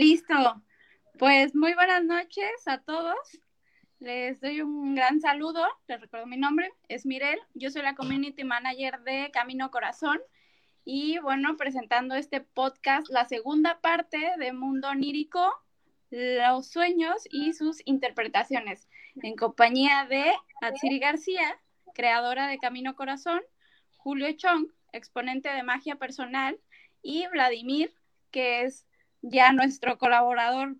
Listo. Pues muy buenas noches a todos. Les doy un gran saludo. Les recuerdo mi nombre, es Mirel. Yo soy la Community Manager de Camino Corazón. Y bueno, presentando este podcast, la segunda parte de Mundo Onírico, los sueños y sus interpretaciones, en compañía de Atsiri García, creadora de Camino Corazón, Julio Chong, exponente de magia personal, y Vladimir, que es ya nuestro colaborador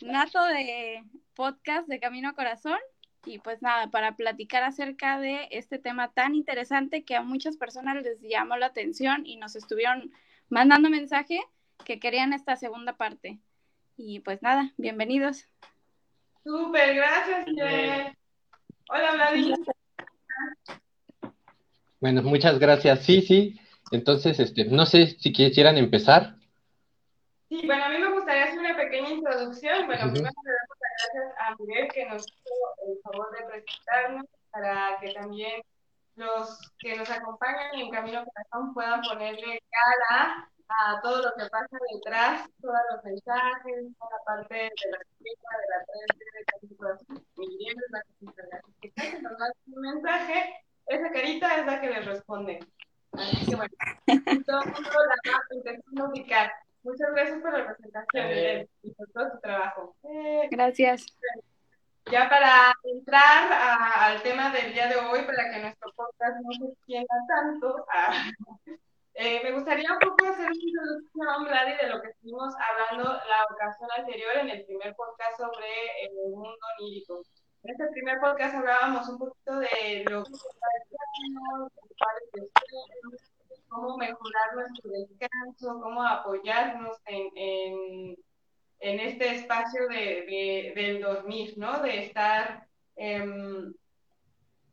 nato de podcast de Camino Corazón. Y pues nada, para platicar acerca de este tema tan interesante que a muchas personas les llamó la atención y nos estuvieron mandando mensaje que querían esta segunda parte. Y pues nada, bienvenidos. Súper, gracias. Hola, Vladimir. Bueno, muchas gracias. Sí, sí. Entonces, este, no sé si quisieran empezar. Sí, bueno, a mí me gustaría hacer una pequeña introducción. Bueno, primero le damos las gracias a Miguel que nos hizo el favor de presentarnos para que también los que nos acompañan en Camino Corazón puedan ponerle cara a todo lo que pasa detrás, todos los mensajes, toda la parte de la escrita, de la prensa, de Camino Corazón. Miguel es la que se encarga. Da un mensaje, esa carita es la que le responde. Así que bueno, todo el mundo la va intentando ubicar. Gracias por la presentación, eh. y por todo tu trabajo. Eh, gracias. Ya para entrar al tema del día de hoy, para que nuestro podcast no se extienda tanto, ah, eh, me gustaría un poco hacer una introducción, Vladi, de lo que estuvimos hablando la ocasión anterior en el primer podcast sobre el mundo onírico. En este primer podcast hablábamos un poquito de lo que cómo mejorar nuestro descanso, cómo apoyarnos en, en, en este espacio de, del dormir, ¿no? De estar em,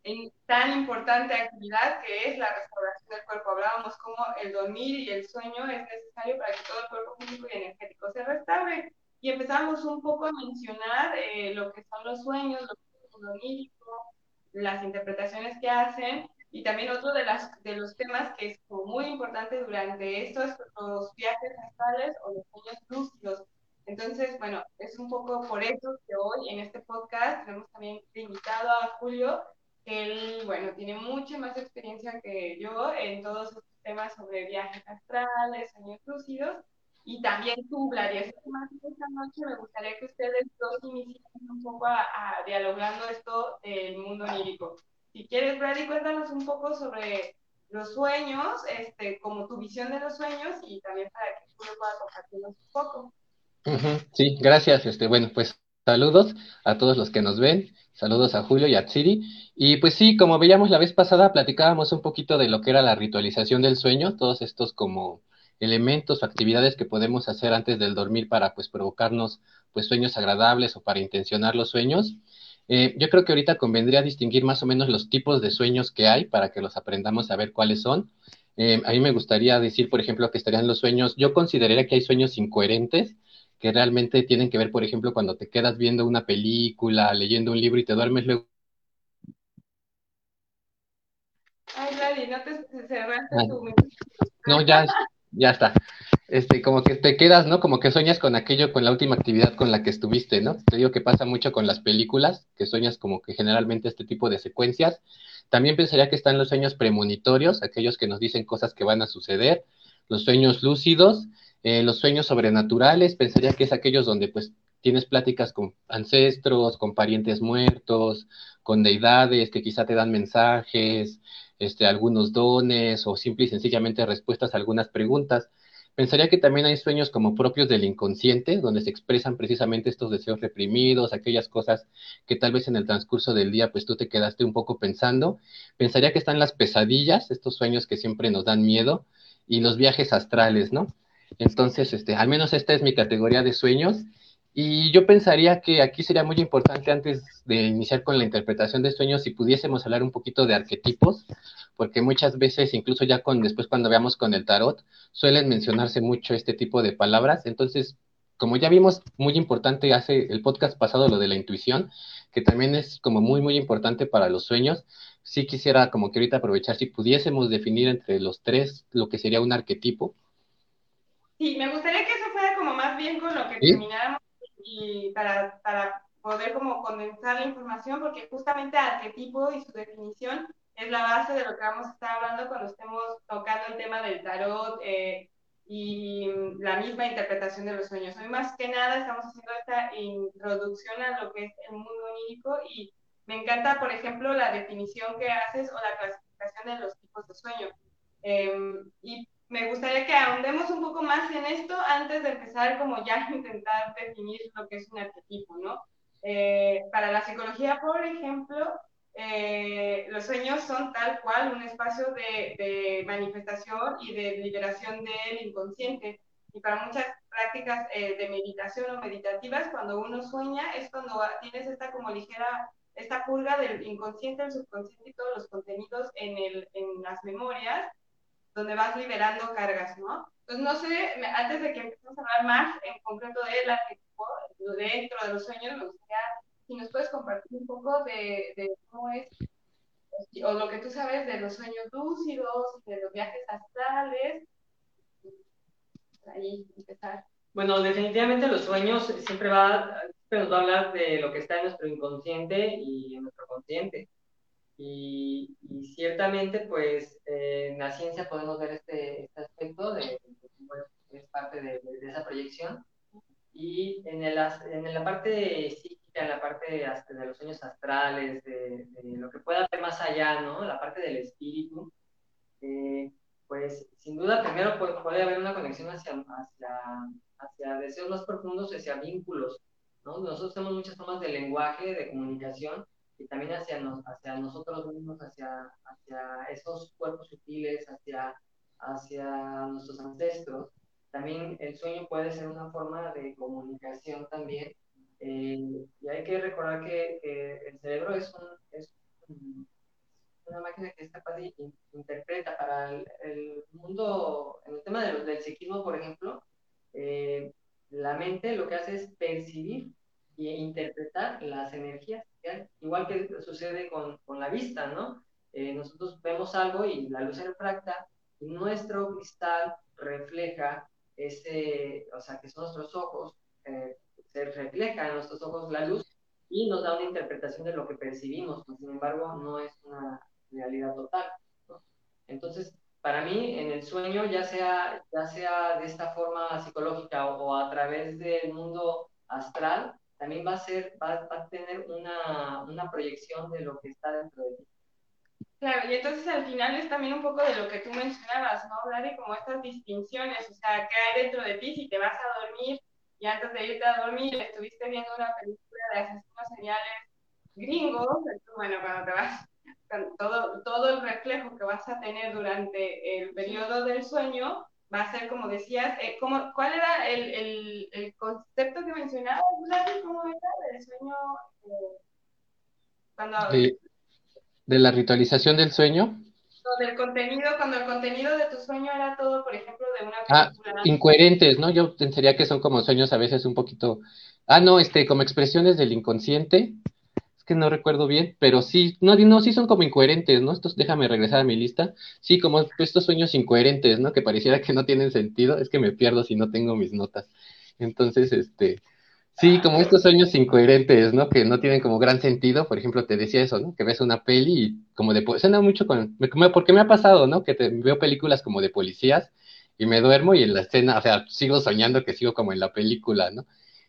en tan importante actividad que es la restauración del cuerpo. Hablábamos cómo el dormir y el sueño es necesario para que todo el cuerpo físico y energético se restaure. Y empezamos un poco a mencionar eh, lo que son los sueños, lo que es el onírico, las interpretaciones que hacen y también otro de, las, de los temas que es muy importante durante estos los viajes astrales o los sueños lúcidos. Entonces, bueno, es un poco por eso que hoy en este podcast tenemos también invitado a Julio, que él, bueno, tiene mucha más experiencia que yo en todos estos temas sobre viajes astrales, sueños lúcidos, y también tú, Vladia. Que más esta noche me gustaría que ustedes dos inicien un poco a, a dialogando esto del mundo onírico. Si quieres, Brady, cuéntanos un poco sobre los sueños, este, como tu visión de los sueños y también para que tú puedas compartirnos un poco. Sí, gracias. Este, bueno, pues saludos a todos los que nos ven, saludos a Julio y a Tsiri. Y pues sí, como veíamos la vez pasada, platicábamos un poquito de lo que era la ritualización del sueño, todos estos como elementos o actividades que podemos hacer antes del dormir para pues provocarnos pues sueños agradables o para intencionar los sueños. Eh, yo creo que ahorita convendría distinguir más o menos los tipos de sueños que hay para que los aprendamos a ver cuáles son. Eh, a mí me gustaría decir, por ejemplo, que estarían los sueños, yo consideraría que hay sueños incoherentes, que realmente tienen que ver, por ejemplo, cuando te quedas viendo una película, leyendo un libro y te duermes luego. Ay, Lali, no te cerraste ah. tu... No, ya, ya está este, como que te quedas, ¿no? Como que sueñas con aquello, con la última actividad con la que estuviste, ¿no? Te digo que pasa mucho con las películas, que sueñas como que generalmente este tipo de secuencias. También pensaría que están los sueños premonitorios, aquellos que nos dicen cosas que van a suceder, los sueños lúcidos, eh, los sueños sobrenaturales, pensaría que es aquellos donde pues tienes pláticas con ancestros, con parientes muertos, con deidades que quizá te dan mensajes, este, algunos dones o simple y sencillamente respuestas a algunas preguntas. Pensaría que también hay sueños como propios del inconsciente, donde se expresan precisamente estos deseos reprimidos, aquellas cosas que tal vez en el transcurso del día pues tú te quedaste un poco pensando. Pensaría que están las pesadillas, estos sueños que siempre nos dan miedo, y los viajes astrales, ¿no? Entonces, este, al menos esta es mi categoría de sueños. Y yo pensaría que aquí sería muy importante antes de iniciar con la interpretación de sueños si pudiésemos hablar un poquito de arquetipos, porque muchas veces, incluso ya con después cuando veamos con el tarot, suelen mencionarse mucho este tipo de palabras. Entonces, como ya vimos, muy importante hace el podcast pasado lo de la intuición, que también es como muy, muy importante para los sueños. Sí quisiera como que ahorita aprovechar si pudiésemos definir entre los tres lo que sería un arquetipo. Sí, me gustaría que eso empezar como más bien con lo que terminamos y para, para poder como condensar la información, porque justamente arquetipo y su definición es la base de lo que vamos a estar hablando cuando estemos tocando el tema del tarot eh, y la misma interpretación de los sueños. Hoy más que nada estamos haciendo esta introducción a lo que es el mundo onírico y me encanta, por ejemplo, la definición que haces o la clasificación de los tipos de sueño. Em, y me gustaría que ahondemos un poco más en esto antes de empezar como ya intentar definir lo que es un arquetipo, ¿no? Eh, para la psicología, por ejemplo, eh, los sueños son tal cual un espacio de, manifestación y de liberación del inconsciente. Y para muchas prácticas eh, de meditación o meditativas, cuando uno sueña es cuando tienes esta como ligera, esta purga del inconsciente, el subconsciente y todos los contenidos en las memorias, donde vas liberando cargas, ¿no? Entonces, no sé, antes de que empecemos a hablar más en concreto de la dentro de los sueños, me gustaría si nos puedes compartir un poco de, de, cómo es, o lo que tú sabes de los sueños lúcidos, de los viajes astrales. Ahí empezar. Bueno, definitivamente los sueños siempre, va, nos va a hablar de lo que está en nuestro inconsciente y en nuestro consciente. Y, y ciertamente, pues, eh, en la ciencia podemos ver este, este aspecto de, que es parte de, de, esa proyección. Y en, el, en la parte psíquica, en la parte de, de los sueños astrales, de, lo que pueda haber más allá, ¿no? La parte del espíritu, eh, pues sin duda primero puede, puede, haber una conexión hacia, hacia, hacia deseos más profundos, hacia vínculos, ¿no? Nosotros tenemos muchas formas de lenguaje, de comunicación, y también hacia, nos, hacia nosotros mismos, hacia, hacia esos cuerpos sutiles, hacia, hacia nuestros ancestros también el sueño puede ser una forma de comunicación también. Eh, y hay que recordar que, el cerebro es, un, es una máquina que es capaz de interpreta para el, mundo, en el tema de del psiquismo, por ejemplo, eh, la mente lo que hace es percibir e interpretar las energías, igual que sucede con, con la vista, ¿no? Eh, nosotros vemos algo y la luz refracta y nuestro cristal refleja ese, o sea, que son nuestros ojos, eh, se refleja en nuestros ojos la luz y nos da una interpretación de lo que percibimos, sin embargo, no es una realidad total. Entonces, para mí, en el sueño, ya sea, ya sea de esta forma psicológica o, a través del mundo astral, también va a, ser, va, va a tener una, una proyección de lo que está dentro de ti. Claro, y entonces al final es también un poco de lo que tú mencionabas, ¿no? Hablar de como estas distinciones, o sea, ¿qué hay dentro de ti si te vas a dormir y antes de irte a dormir estuviste viendo una película de asesinos seriales gringos? Bueno, cuando te vas, todo, todo el reflejo que vas a tener durante el periodo del sueño va a ser, como decías, eh, como, ¿cuál era el, el, el, concepto que mencionabas, ¿Cómo era del sueño? Eh, cuando de la ritualización del sueño. del contenido, cuando el contenido de tu sueño era todo, por ejemplo, de una ah, película. Ah, incoherentes, ¿no? Yo pensaría que son como sueños a veces un poquito. Ah, no, este, como expresiones del inconsciente. Que no recuerdo bien, pero sí, no, no, sí son como incoherentes, ¿no? Estos, déjame regresar a mi lista. Sí, como estos sueños incoherentes, ¿no? Que pareciera que no tienen sentido. Es que me pierdo si no tengo mis notas. Entonces, este, Sí, como estos sueños incoherentes, ¿no? Que no tienen como gran sentido. Por ejemplo, te decía eso, ¿no? Que ves una peli y como de... Suena mucho con... Porque me ha pasado, ¿no? Que te, veo películas como de policías y me duermo y en la escena, o sea, sigo soñando que sigo como en la película, ¿no?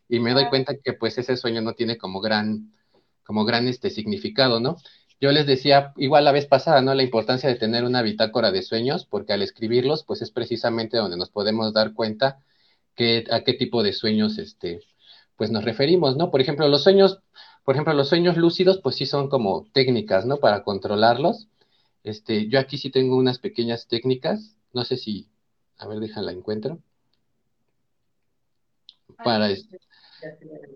Y me doy cuenta que pues ese sueño no tiene como gran, como gran este significado, ¿no? Yo les decía, igual la vez pasada, ¿no? La importancia de tener una bitácora de sueños, porque al escribirlos, pues es precisamente donde nos podemos dar cuenta que, a qué tipo de sueños, este, pues nos referimos, ¿no? Por ejemplo, los sueños, por ejemplo, los sueños lúcidos, pues sí son como técnicas, ¿no? Para controlarlos. Este, yo aquí sí tengo unas pequeñas técnicas, no sé si, a ver, déjala encuentro. Para este,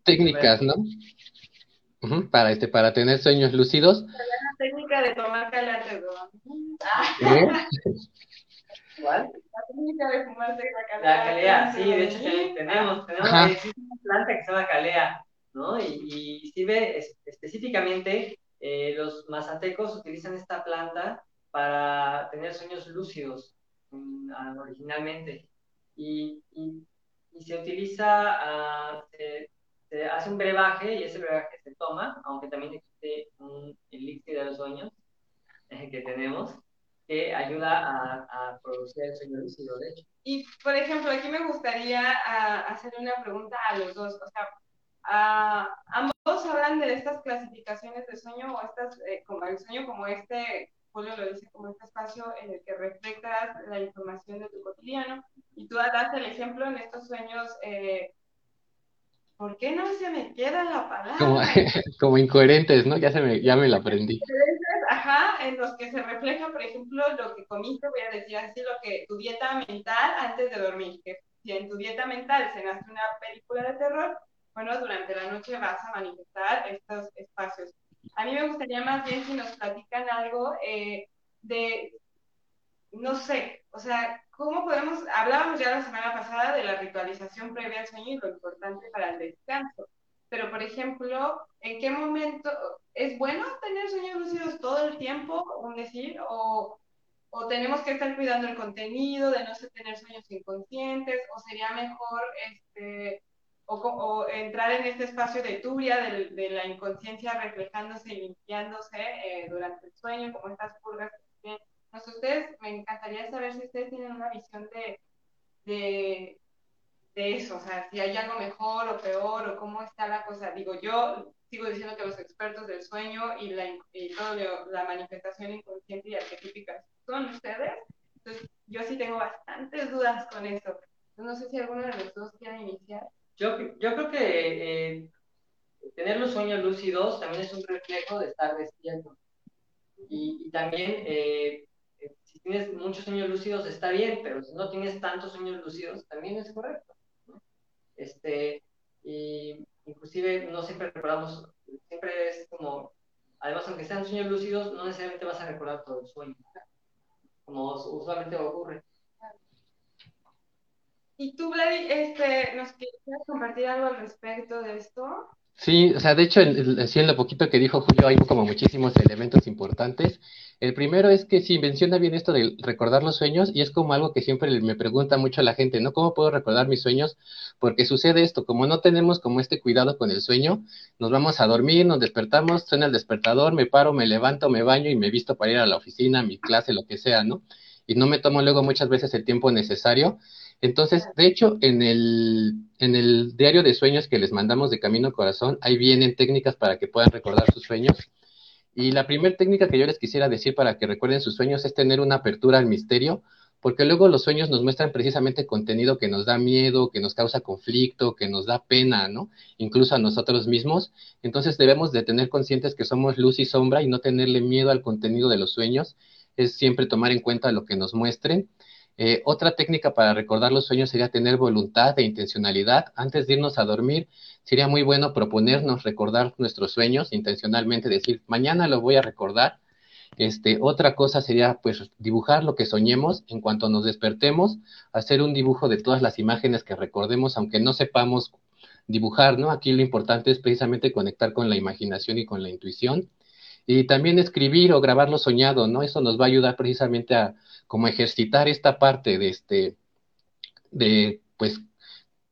técnicas, ¿no? Para este, para tener sueños lúcidos. La técnica de tomar ¿Eh? ¿Cuál? La técnica de fumarse la calea. La calea, sí, de hecho tenemos, tenemos una planta que se llama calea, ¿no? Y, y sirve específicamente, eh, los mazatecos utilizan esta planta para tener sueños lúcidos mm, ah, originalmente. Y, y, y se utiliza, uh, se, hace un brebaje y ese brebaje se toma, aunque también existe un elixir de los sueños eh, que tenemos, que ayuda a, a, producir el sueño lúcido, de hecho. Y, por ejemplo, aquí me gustaría uh, una pregunta a los dos. O sea, Uh, ambos hablan de estas clasificaciones de sueño o estas, eh, como el sueño como este, Julio lo dice, como este espacio en el que reflejas la información de tu cotidiano. Y tú das el ejemplo en estos sueños, eh, ¿por qué no se me queda la palabra? Como, como incoherentes, ¿no? Ya, se me, ya me la aprendí. Ajá, en los que se refleja, por ejemplo, lo que comiste, voy a decir así, lo que tu dieta mental antes de dormir, que si en tu dieta mental cenaste una película de terror, bueno, durante la noche vas a manifestar estos espacios. A mí me gustaría más bien si nos platican algo eh, de, no sé, o sea, ¿cómo podemos, hablábamos ya la semana pasada de la ritualización previa al sueño y lo importante para el descanso, pero por ejemplo, ¿en qué momento es bueno tener sueños lúcidos todo el tiempo, un decir, o, o tenemos que estar cuidando el contenido, de no tener sueños inconscientes, o sería mejor, este, o, o, entrar en este espacio de tuya, de, de la inconsciencia reflejándose y limpiándose eh, durante el sueño, como estas purgas. No sé, ustedes, me encantaría saber si ustedes tienen una visión de, de, de, eso, o sea, si hay algo mejor o peor, o cómo está la cosa. Digo, yo sigo diciendo que los expertos del sueño y, la, y toda la manifestación inconsciente y arquetípica son ustedes. Entonces, yo sí tengo bastantes dudas con eso. no sé si alguno de los dos quiere iniciar. Yo, yo creo que eh, tener los sueños lúcidos también es un reflejo de estar despierto. Y, y también, eh, si tienes muchos sueños lúcidos está bien, pero si no tienes tantos sueños lúcidos también es correcto. ¿no? Este, y inclusive no siempre recordamos, siempre es como, además aunque sean sueños lúcidos, no necesariamente vas a recordar todo el sueño, como usualmente ocurre. ¿Y tú, Vladi, este, nos quieres compartir algo al respecto de esto? Sí, o sea, de hecho, en, lo poquito que dijo Julio, hay como muchísimos elementos importantes. El primero es que sí, menciona bien esto de recordar los sueños y es como algo que siempre me pregunta mucho la gente, ¿no? ¿Cómo puedo recordar mis sueños? Porque sucede esto, como no tenemos como este cuidado con el sueño, nos vamos a dormir, nos despertamos, suena el despertador, me paro, me levanto, me baño y me visto para ir a la oficina, a mi clase, lo que sea, ¿no? Y no me tomo luego muchas veces el tiempo necesario entonces, de hecho, en el, en el diario de sueños que les mandamos de Camino Corazón, ahí vienen técnicas para que puedan recordar sus sueños. Y la primera técnica que yo les quisiera decir para que recuerden sus sueños es tener una apertura al misterio, porque luego los sueños nos muestran precisamente contenido que nos da miedo, que nos causa conflicto, que nos da pena, ¿no? Incluso a nosotros mismos. Entonces debemos de tener conscientes que somos luz y sombra y no tenerle miedo al contenido de los sueños. Es siempre tomar en cuenta lo que nos muestren eh, otra técnica para recordar los sueños sería tener voluntad e intencionalidad. Antes de irnos a dormir, sería muy bueno proponernos recordar nuestros sueños intencionalmente, decir, mañana lo voy a recordar. Este, otra cosa sería, pues, dibujar lo que soñemos en cuanto nos despertemos, hacer un dibujo de todas las imágenes que recordemos, aunque no sepamos dibujar, ¿no? Aquí lo importante es precisamente conectar con la imaginación y con la intuición. Y también escribir o grabar lo soñado, ¿no? Eso nos va a ayudar precisamente a, como ejercitar esta parte de este, de, pues,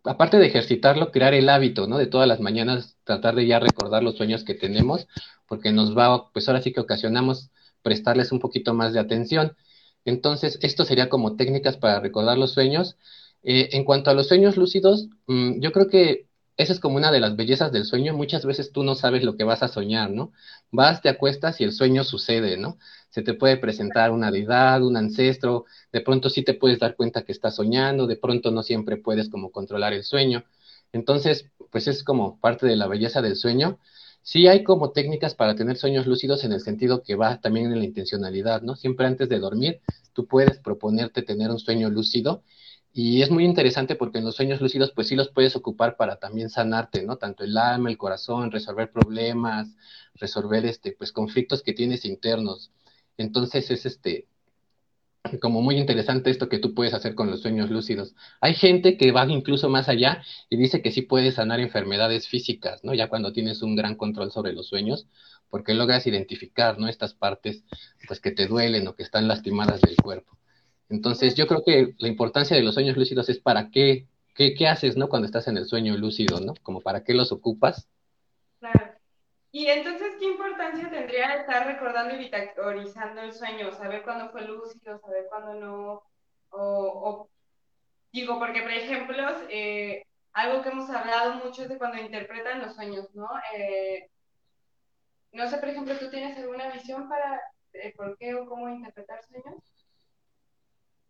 aparte de ejercitarlo, crear el hábito, ¿no? De todas las mañanas tratar de ya recordar los sueños que tenemos, porque nos va, pues ahora sí que ocasionamos prestarles un poquito más de atención. Entonces, esto sería como técnicas para recordar los sueños. Eh, en cuanto a los sueños lúcidos, mmm, yo creo que esa es como una de las bellezas del sueño. Muchas veces tú no sabes lo que vas a soñar, ¿no? Vas, te acuestas y el sueño sucede, ¿no? Se te puede presentar una deidad, un ancestro, de pronto sí te puedes dar cuenta que estás soñando, de pronto no siempre puedes como controlar el sueño. Entonces, pues es como parte de la belleza del sueño. Sí hay como técnicas para tener sueños lúcidos en el sentido que va también en la intencionalidad, ¿no? Siempre antes de dormir, tú puedes proponerte tener un sueño lúcido y es muy interesante porque en los sueños lúcidos, pues sí los puedes ocupar para también sanarte, ¿no? Tanto el alma, el corazón, resolver problemas, resolver este, pues conflictos que tienes internos. Entonces es este, como muy interesante esto que tú puedes hacer con los sueños lúcidos. Hay gente que va incluso más allá y dice que sí puedes sanar enfermedades físicas, ¿no? Ya cuando tienes un gran control sobre los sueños, porque logras identificar, ¿no? Estas partes, pues que te duelen o que están lastimadas del cuerpo. Entonces, yo creo que la importancia de los sueños lúcidos es para qué ¿qué, ¿qué, haces, no? Cuando estás en el sueño lúcido, ¿no? Como para qué los ocupas. Claro. Y entonces, ¿qué importancia tendría estar recordando y vitacorizando el sueño? Saber cuándo fue lúcido, saber cuándo no. O, digo, porque, por ejemplo, eh, algo que hemos hablado mucho es de cuando interpretan los sueños, ¿no? Eh, no sé, por ejemplo, ¿tú tienes alguna visión para por qué o cómo interpretar sueños?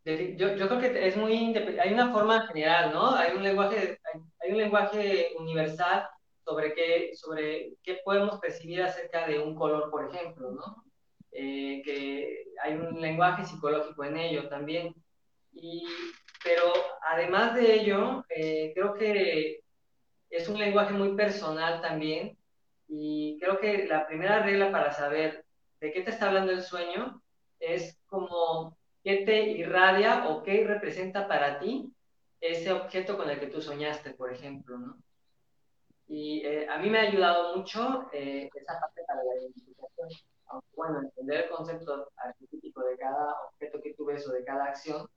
Yo, yo, creo que es muy hay una forma general, ¿no? Hay un lenguaje, hay, un lenguaje universal sobre qué, sobre qué podemos percibir acerca de un color, por ejemplo, ¿no? Eh, que hay un lenguaje psicológico en ello también. Y, pero además de ello, eh, creo que es un lenguaje muy personal también. Y creo que la primera regla para saber de qué te está hablando el sueño es como qué te irradia o qué representa para ti ese objeto con el que tú soñaste, por ejemplo, ¿no? Y eh, a mí me ha ayudado mucho eh, esa parte para la identificación. Aunque, bueno, entender el concepto arquetípico de cada objeto que tú ves o de cada acción,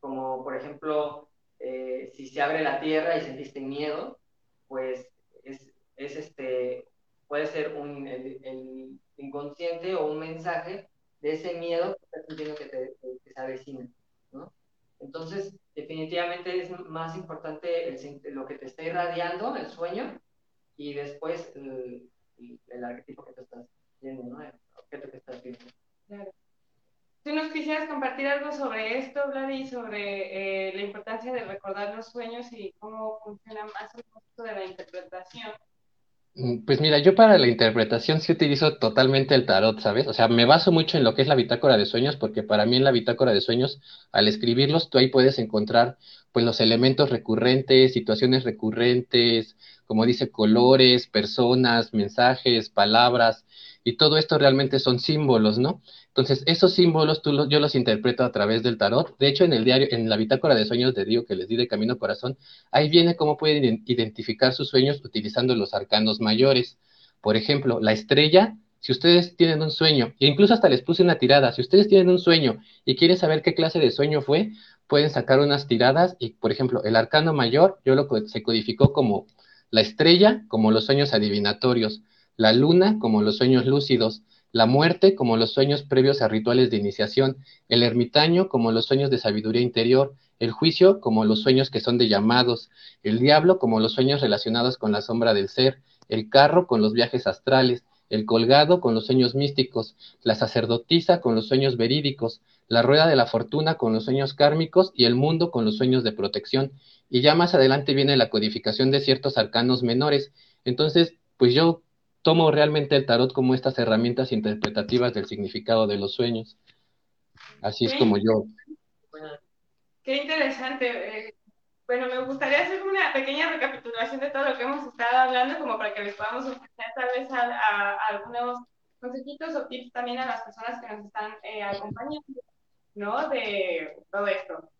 como por ejemplo, eh, si se abre la tierra y sentiste miedo, pues es, es este, puede ser un, el, el, inconsciente o un mensaje de ese miedo que estás sintiendo que, te, que se avecina, ¿no? Entonces, definitivamente es más importante el, lo que te está irradiando, el sueño, y después el, el, arquetipo que te estás viendo, ¿no? El objeto que estás viendo. Claro. ¿Tú nos quisieras compartir algo sobre esto, Vladi, sobre eh, la importancia de recordar los sueños y cómo funciona más el concepto de la interpretación? Mm, pues mira, yo para la interpretación sí utilizo totalmente el tarot, ¿sabes? O sea, me baso mucho en lo que es la bitácora de sueños, porque para mí en la bitácora de sueños, al escribirlos, tú ahí puedes encontrar pues los elementos recurrentes, situaciones recurrentes, como dice, colores, personas, mensajes, palabras, y todo esto realmente son símbolos, ¿no? Entonces, esos símbolos tú yo los interpreto a través del tarot. De hecho, en el diario, en la bitácora de sueños de Dios que les di de Camino Corazón, ahí viene cómo pueden identificar sus sueños utilizando los arcanos mayores. Por ejemplo, la estrella, si ustedes tienen un sueño, e incluso hasta les puse una tirada, si ustedes tienen un sueño y quieren saber qué clase de sueño fue, pueden sacar unas tiradas y, por ejemplo, el arcano mayor, yo lo se codificó como la estrella, como los sueños adivinatorios, la luna, como los sueños lúcidos, la muerte como los sueños previos a rituales de iniciación, el ermitaño como los sueños de sabiduría interior, el juicio como los sueños que son de llamados, el diablo como los sueños relacionados con la sombra del ser, el carro con los viajes astrales, el colgado con los sueños místicos, la sacerdotisa con los sueños verídicos, la rueda de la fortuna con los sueños kármicos y el mundo con los sueños de protección. Y ya más adelante viene la codificación de ciertos arcanos menores. Entonces, pues yo tomo realmente el tarot como estas herramientas interpretativas del significado de los sueños. Así es como yo. Qué interesante. Eh, bueno, me gustaría hacer una pequeña recapitulación de todo lo que hemos estado hablando, como para que les podamos ofrecer tal vez a, algunos consejitos o tips también a las personas que nos están eh, acompañando, ¿no? De todo esto.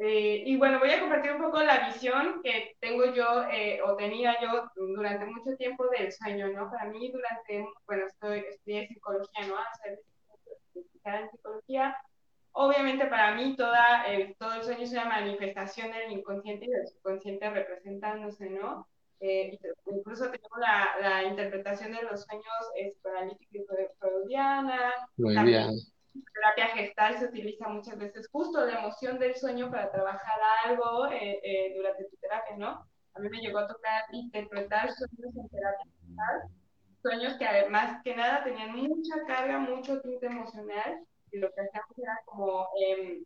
Eh, y bueno, voy a compartir un poco la visión que tengo yo eh, o tenía yo durante mucho tiempo del sueño, ¿no? Para mí durante, bueno, estoy, estudié psicología, ¿no? Hacer en psicología. Obviamente para mí toda, todo el sueño es una manifestación del inconsciente y del subconsciente representándose, ¿no? Eh, incluso tenemos la, la, interpretación de los sueños psicoanalíticos de freudiana. Muy bien terapia gestal se utiliza muchas veces justo la emoción del sueño para trabajar algo eh, eh, durante tu terapia, ¿no? A mí me llegó a tocar interpretar sueños en terapia gestal, sueños que además que nada tenían mucha carga, mucho tinte emocional, y lo que hacíamos era como eh,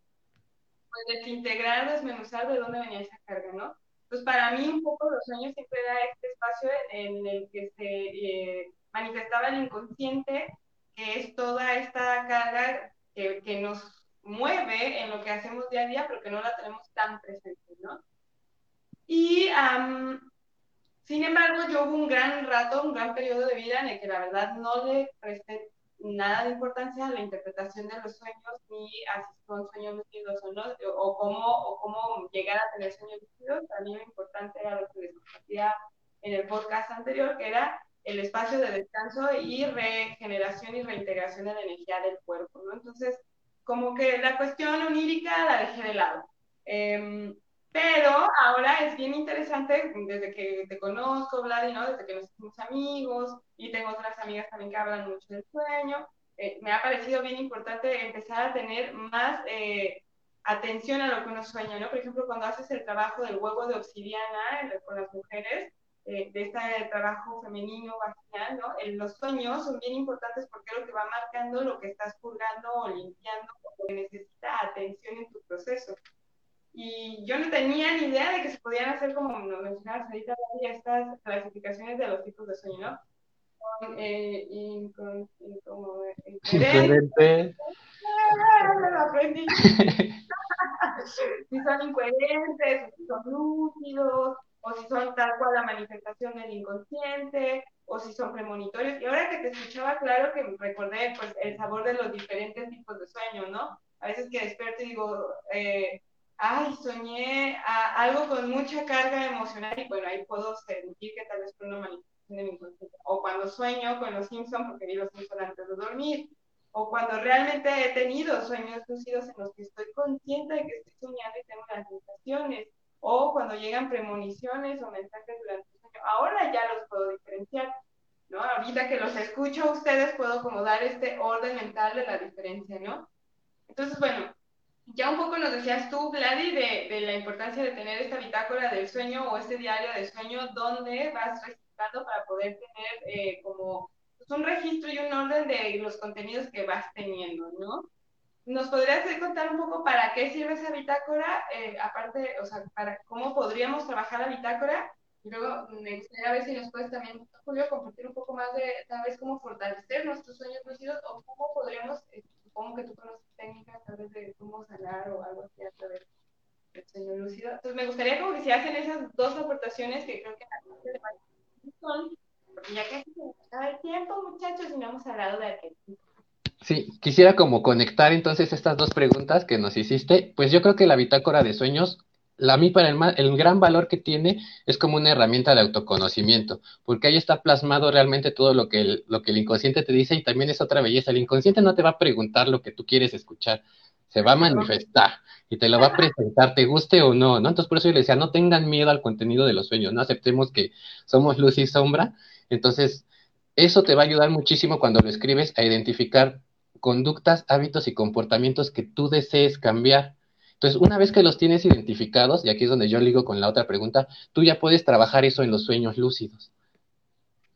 pues desintegrar, desmenuzar de dónde venía esa carga, ¿no? Pues para mí un poco los sueños siempre era este espacio en el que se eh, manifestaba el inconsciente que es toda esta carga que, que, nos mueve en lo que hacemos día a día, pero que no la tenemos tan presente, ¿no? Y, sin embargo, yo hubo un gran rato, un gran periodo de vida en el que la verdad no le presté nada de importancia a la interpretación de los sueños, ni a si son sueños lúcidos o no, o cómo, o cómo llegar a tener sueños lúcidos. Para mí lo importante era lo que les compartía en el podcast anterior, que era el espacio de descanso y regeneración y reintegración de la energía del cuerpo, ¿no? Entonces, como que la cuestión onírica la dejé de lado. Em, Pero ahora es bien interesante, desde que te conozco, Vladi, ¿no? Desde que nos hicimos amigos y tengo otras amigas también que hablan mucho del sueño, eh, me ha parecido bien importante empezar a tener más eh, atención a lo que uno sueña, ¿no? Por ejemplo, cuando haces el trabajo del huevo de obsidiana con las mujeres, eh, de este trabajo femenino, vaginal, ¿no? los sueños son bien importantes porque es lo que va marcando lo que estás purgando o limpiando o que necesita atención en tu proceso. Y yo no tenía ni idea de que se podían hacer, como nos mencionabas ahorita, estas clasificaciones de los tipos de sueño, ¿no? Eh, incon, como, incoherente. aprendí. si son incoherentes, si son lúcidos, o si son tal cual la manifestación del inconsciente, o si son premonitorios. Y ahora que te escuchaba, claro que recordé pues, el sabor de los diferentes tipos de sueño, ¿no? A veces que despierto y digo, eh, ay, soñé algo con mucha carga emocional y bueno, ahí puedo sentir que tal vez fue una manifestación de mi inconsciente. O cuando sueño con los Simpsons, porque vi los Simpsons antes de dormir, o cuando realmente he tenido sueños lúcidos en los que estoy consciente de que estoy soñando y tengo las sensaciones, o cuando llegan premoniciones o mensajes durante el sueño. Ahora ya los puedo diferenciar, ¿no? Ahorita que los escucho a ustedes puedo como dar este orden mental de la diferencia, ¿no? Entonces, bueno, ya un poco nos decías tú, Vladi, de, de, la importancia de tener esta bitácora del sueño o este diario del sueño donde vas registrando para poder tener eh, como pues, un registro y un orden de los contenidos que vas teniendo, ¿no? ¿Nos podrías contar un poco para qué sirve esa bitácora? Eh, aparte, o sea, para cómo podríamos trabajar la bitácora. Y luego me gustaría ver si nos puedes también, Julio, compartir un poco más de tal vez cómo fortalecer nuestros sueños lúcidos o cómo podríamos eh, supongo que tú conoces técnicas a través de cómo sanar o algo así a través del sueño lúcido. Entonces me gustaría como que se hacen esas dos aportaciones que creo que la gente le son, porque ya casi se acaba el tiempo, muchachos, y no hemos hablado de arquetipos. Sí, quisiera como conectar entonces estas dos preguntas que nos hiciste. Pues yo creo que la bitácora de sueños la, a mí para el, el, gran valor que tiene es como una herramienta de autoconocimiento, porque ahí está plasmado realmente todo lo que, el, lo que el inconsciente te dice y también es otra belleza. El inconsciente no te va a preguntar lo que tú quieres escuchar, se va a manifestar y te lo va a presentar, te guste o no, ¿no? Entonces por eso yo le decía, no tengan miedo al contenido de los sueños, no aceptemos que somos luz y sombra. Entonces, eso te va a ayudar muchísimo cuando lo escribes a identificar conductas, hábitos y comportamientos que tú desees cambiar entonces, una vez que los tienes identificados, y aquí es donde yo ligo con la otra pregunta, tú ya puedes trabajar eso en los sueños lúcidos.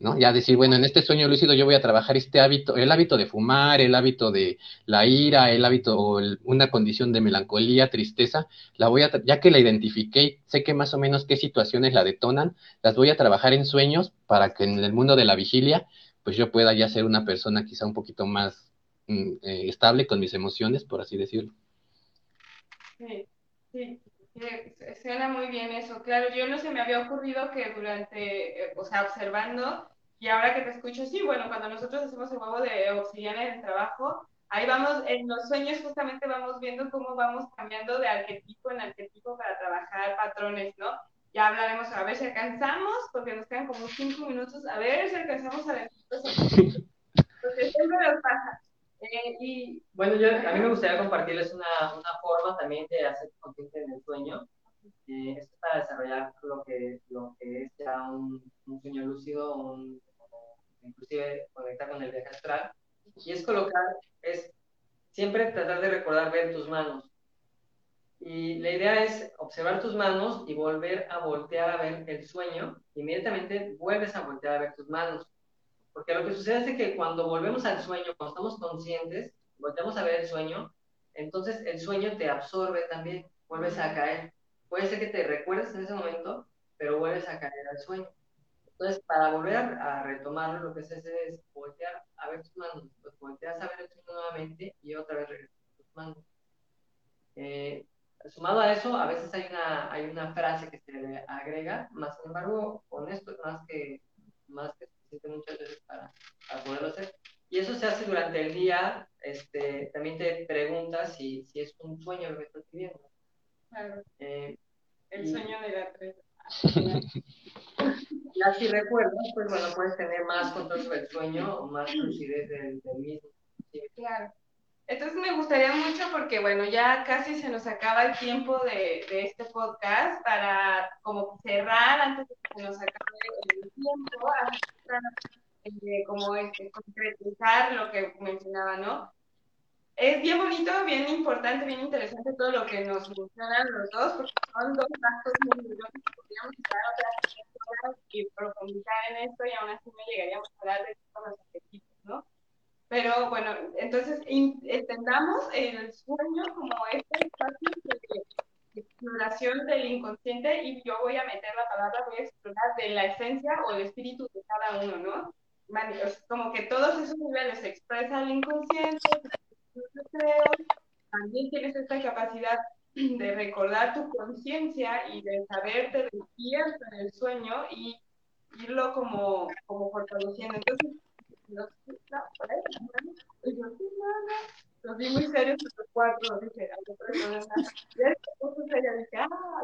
¿no? Ya decir, bueno, en este sueño lúcido yo voy a trabajar este hábito, el hábito de fumar, el hábito de la ira, el hábito o una condición de melancolía, tristeza, la voy a, ya que la identifiqué, sé que más o menos qué situaciones la detonan, las voy a trabajar en sueños para que en el mundo de la vigilia, pues yo pueda ya ser una persona quizá un poquito más estable con mis emociones, por así decirlo. Sí, sí, suena muy bien eso. Claro, yo no se me había ocurrido que durante, eh, o sea, observando, y ahora que te escucho, sí, bueno, cuando nosotros hacemos el juego de obsidiana en el trabajo, ahí vamos, en los sueños justamente vamos viendo cómo vamos cambiando de arquetipo en arquetipo para trabajar patrones, ¿no? Ya hablaremos a ver si alcanzamos, porque nos quedan como cinco minutos, a ver si alcanzamos a ver. Porque siempre nos pasa. Eh, y bueno, yo, a mí me gustaría compartirles una, una forma también de hacer consciente en el sueño. Eh, esto es para desarrollar lo que, lo que es ya un, un sueño lúcido, un, inclusive conectar con el viaje astral. Y es colocar, es siempre tratar de recordar ver tus manos. Y la idea es observar tus manos y volver a voltear a ver el sueño. Inmediatamente vuelves a voltear a ver tus manos. Porque lo que sucede es que cuando volvemos al sueño, cuando estamos conscientes, volvemos a ver el sueño, entonces el sueño te absorbe también, vuelves a caer. Puede ser que te recuerdes en ese momento, pero vuelves a caer al sueño. Entonces, para volver a retomar lo que se hace es voltear a ver tus manos, pues volteas a ver el sueño nuevamente y otra vez regresas a tus manos. Eh, sumado a eso, a veces hay una, hay una frase que se le agrega, más sin embargo, con esto es más que, más que muchas veces para, poderlo hacer. Y eso se hace durante el día, este, también te preguntas si, si es un sueño lo que estás viviendo. Claro. Eh, el sueño de la tres. y así recuerdas, pues bueno, puedes tener más control sobre el sueño o más lucidez del, mismo. Claro. Entonces me gustaría mucho porque, bueno, ya casi se nos acaba el tiempo de, de este podcast para como cerrar antes de que se nos acabe el tiempo, eh, como este, concretizar lo que mencionaba, ¿no? Es bien bonito, bien importante, bien interesante todo lo que nos mencionan los dos, porque son dos actos muy brillantes que podríamos estar otras y profundizar en esto y aún así no llegaríamos a hablar de todos los objetivos, ¿no? Pero bueno, entonces entendamos el sueño como este espacio de exploración del inconsciente y yo voy a meter la palabra, voy a explorar de la esencia o el espíritu cada uno, ¿no? Como que todos esos niveles se expresa el inconsciente, también tienes esta capacidad de recordar tu conciencia y de saberte despierto en el sueño y irlo como, como fortaleciendo. Entonces, los, vi muy serios los cuatro, dije, a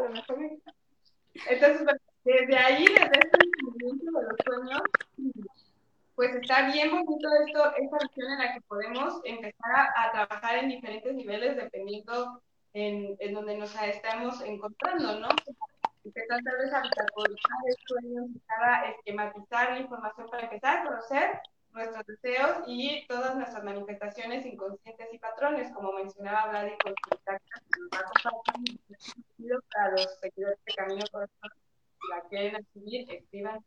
lo mejor Entonces, desde ahí, desde este sentimiento de los sueños, pues está bien bonito esto, esta visión en la que podemos empezar a, trabajar en diferentes niveles dependiendo en, en, donde nos estamos encontrando, ¿no? Empezar tal vez a visualizar el sueño, empezar a esquematizar la información para empezar a conocer nuestros deseos y todas nuestras manifestaciones inconscientes y patrones, como mencionaba Vladi con para los seguidores de Camino Corazón, si la quieren adquirir, escriban.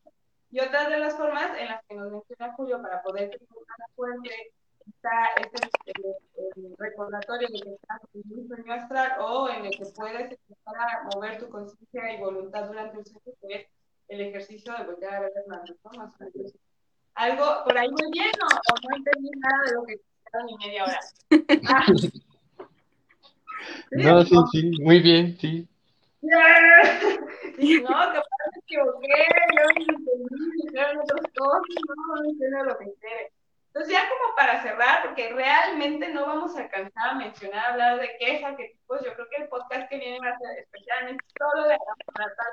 Y otras de las formas en las que nos menciona Julio para poder tener una fuente está este el, recordatorio de que estás en un sueño astral o en el que puedes empezar a mover tu conciencia y voluntad durante el sueño, que es el ejercicio de voltear a ver las manos, ¿no? Más o menos algo por ahí muy bien o, no entendí nada de lo que quedaron ni media hora. No, sí, sí, muy bien, sí. no, que me equivoqué, yo no entendí, dijeron otras cosas, no, no entiendo lo que quiere. Entonces, ya como para cerrar, porque realmente no vamos a alcanzar a mencionar, hablar de qué es arquetipos, yo creo que el podcast que viene va a ser especialmente solo de tratar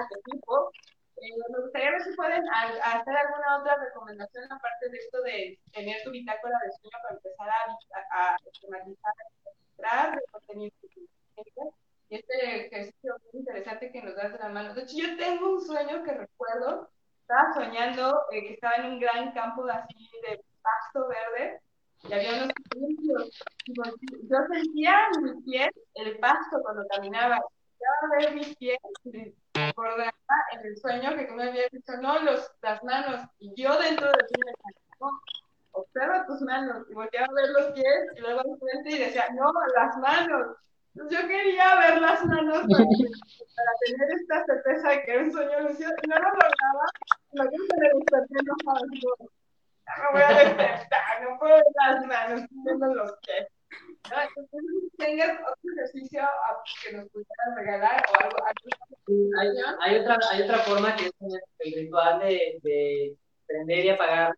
arquetipos, eh, me gustaría ver si pueden hacer alguna otra recomendación aparte de esto de tener tu bitácora de sueño para empezar a, a, esquematizar, a el contenido y este ejercicio muy interesante de. De hecho, yo tengo un sueño que recuerdo, estaba soñando eh, que estaba en un gran campo así de pasto verde y había unos limpios. Yo sentía en mi piel el pasto cuando caminaba. a ver mis pies acordaba en el sueño que tú me habías dicho, no, los, las manos, y yo dentro de ti me no, observa tus manos, y volteaba a ver los pies, y luego al frente y decía, no, las manos. Yo quería ver las manos para, tener esta certeza de que era un sueño lucido, y no lo lograba, lo que se me desperté enojado, no me voy a despertar, no puedo ver las manos, viendo los pies. Entonces, tengas otro ejercicio que nos pudieras regalar o algo. Hay, hay, otra, hay otra forma que es el ritual de, de prender y apagar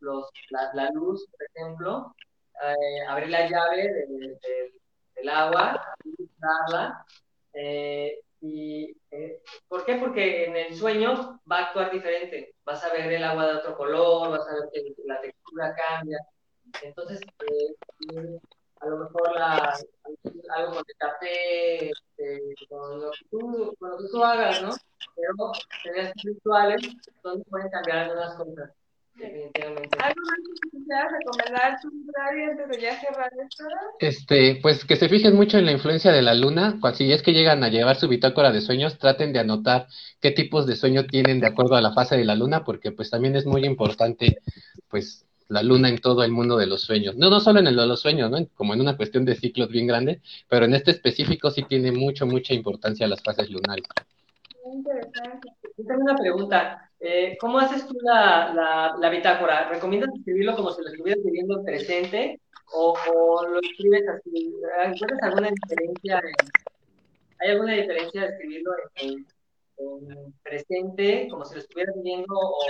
los, la, la, luz, por ejemplo, eh, abrir la llave de, de, del agua, darla. Eh, y, eh, ¿Por qué? Porque en el sueño va a actuar diferente. Vas a ver el agua de otro color, vas a ver que la textura cambia. Entonces, eh, a lo mejor la, algo con el café, este, con, lo que tú, con lo que tú hagas, ¿no? Pero tener virtuales donde pueden cambiar algunas cosas. Definitivamente. ¿Algo más que quisieras recomendar antes de ya cerrar esto? Este, pues que se fijen mucho en la influencia de la luna. Si es que llegan a llevar su bitácora de sueños, traten de anotar qué tipos de sueño tienen de acuerdo a la fase de la luna, porque pues también es muy importante, pues, la luna en todo el mundo de los sueños. No, no solo en el de los sueños, ¿no? Como en una cuestión de ciclos bien grande, pero en este específico sí tiene mucho, mucha importancia las fases lunares. Muy interesante. tengo una pregunta. Eh, ¿Cómo haces tú la, la, bitácora? ¿Recomiendas escribirlo como si lo estuvieras viviendo en presente o, lo escribes así? ¿Encuentras alguna diferencia? ¿Hay alguna diferencia de escribirlo en, en, presente, como si lo estuvieras viviendo o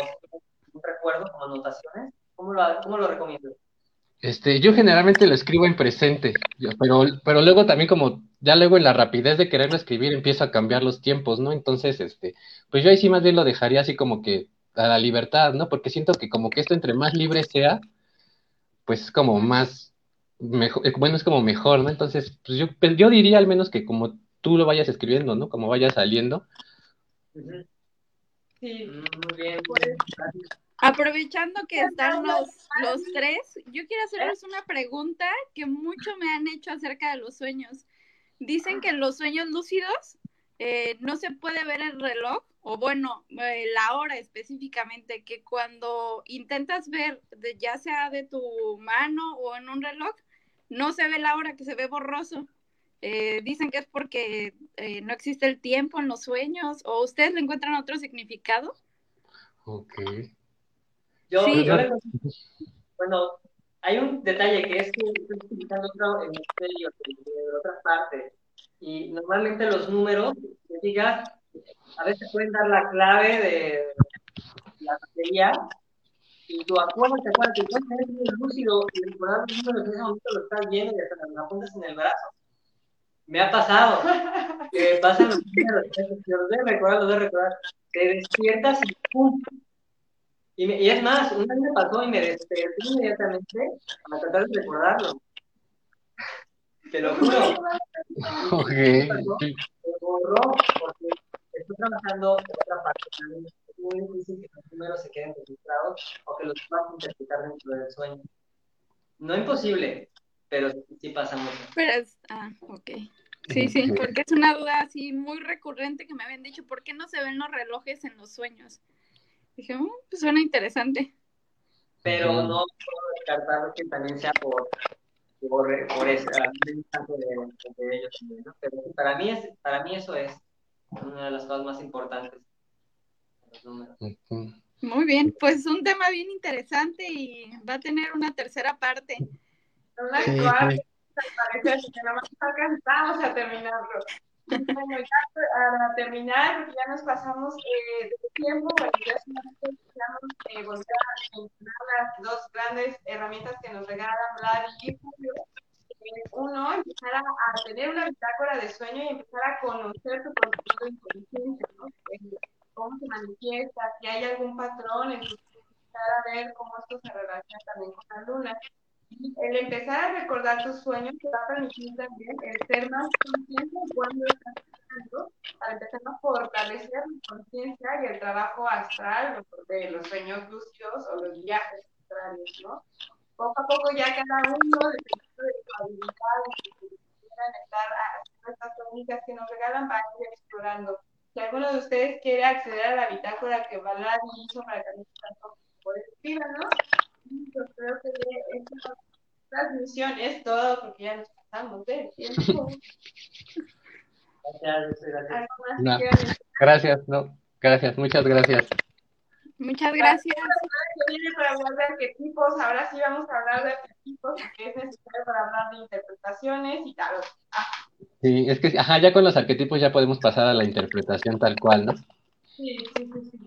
un recuerdo, como anotaciones? ¿Cómo lo, cómo lo recomiendas? Este, yo generalmente lo escribo en presente, pero, pero luego también como ya luego en la rapidez de quererlo escribir empiezo a cambiar los tiempos, ¿no? Entonces, este, pues yo ahí sí más bien lo dejaría así como que a la libertad, ¿no? Porque siento que como que esto entre más libre sea, pues como más, mejor, eh, bueno, es como mejor, ¿no? Entonces, pues yo, pues yo diría al menos que como tú lo vayas escribiendo, ¿no? Como vaya saliendo. Sí, Mm, Muy bien. Aprovechando que están los, los tres, yo quiero hacerles una pregunta que mucho me han hecho acerca de los sueños. Dicen que en los sueños lúcidos eh, no se puede ver el reloj, o bueno, eh, la hora específicamente, que cuando intentas ver, de, ya sea de tu mano o en un reloj, no se ve la hora, que se ve borroso. Eh, dicen que es porque eh, no existe el tiempo en los sueños, o ustedes le encuentran otro significado. Ok. Yo, Sí. yo le- bueno, hay un detalle que es que estoy utilizando otro hemisferio de, de otra parte. Y normalmente los números, te fijas, a veces pueden dar la clave de la batería. Y tú acuérdate, acuérdate, puedes tener un lúcido y recordar los números en ese momento lo estás viendo y hasta lo apuntas en el brazo. Me ha pasado. Que pasan los números, te los debes recordar, los debes recordar. Te despiertas y ¡pum! Y, me- y es más, una vez me pasó y me desperté inmediatamente para tratar de recordarlo. Te lo juro. Ok. Me borró porque estoy trabajando en otra parte. también. Es muy difícil que los números se queden registrados o que los puedas interpretar dentro del sueño. No imposible, pero sí, pasa mucho. Pero es, ah, ok. Sí, sí, porque es una duda así muy recurrente que me habían dicho, ¿por qué no se ven los relojes en los sueños? Dije, "Mm, pues suena interesante. Pero no puedo descartar que también sea por, por, por ese mensaje de, de ellos también, ¿no? Pero para mí, es, para mí eso es una de las cosas más importantes. Los números. Muy bien, pues un tema bien interesante y va a tener una tercera parte. Una Sí, cuarta, sí. al parecer, que nada más alcanzamos a terminarlo. Bueno, ya para terminar, ya nos pasamos eh, de tiempo, bueno, ya solamente eh, volver a mencionar las dos grandes herramientas que nos regalan Vlad y Julio. Eh, uno, empezar a, tener una bitácora de sueño y empezar a conocer tu contenido inconsciente, ¿no? Eh, cómo se manifiesta, si hay algún patrón, empezar a ver cómo esto se relaciona también con la luna. El empezar a recordar tus sueños te va a permitir también el ser más consciente de cuándo estás soñando, para empezar a fortalecer la conciencia y el trabajo astral de los sueños lúcidos o los viajes astrales, ¿no? Poco a poco ya cada uno, dependiendo de su habilidad y que quieran estar haciendo estas técnicas que nos regalan, va a ir explorando. Si alguno de ustedes quiere acceder a la bitácora que Valari hizo para que no tanto por escríbanos. Yo creo que esta transmisión es todo porque ya nos pasamos del tiempo. Gracias, gracias. ¿Algo más que No. Gracias, no. Gracias, muchas gracias. Muchas gracias. que viene para hablar de arquetipos, ahora sí vamos a hablar de arquetipos, que es necesario para hablar de interpretaciones y tal. Sí, es que, ajá, ya con los arquetipos ya podemos pasar a la interpretación tal cual, ¿no? Sí, sí, sí, sí.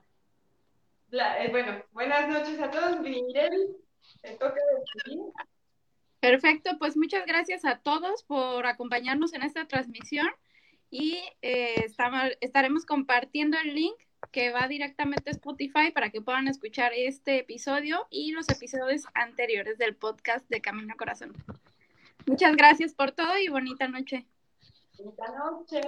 La- eh, bueno, buenas noches a todos. Mirel, te toca decidir. Perfecto, pues muchas gracias a todos por acompañarnos en esta transmisión y eh, estamos- estaremos compartiendo el link que va directamente a Spotify para que puedan escuchar este episodio y los episodios anteriores del podcast de Camino Corazón. Muchas gracias por todo y bonita noche. Bonita noche.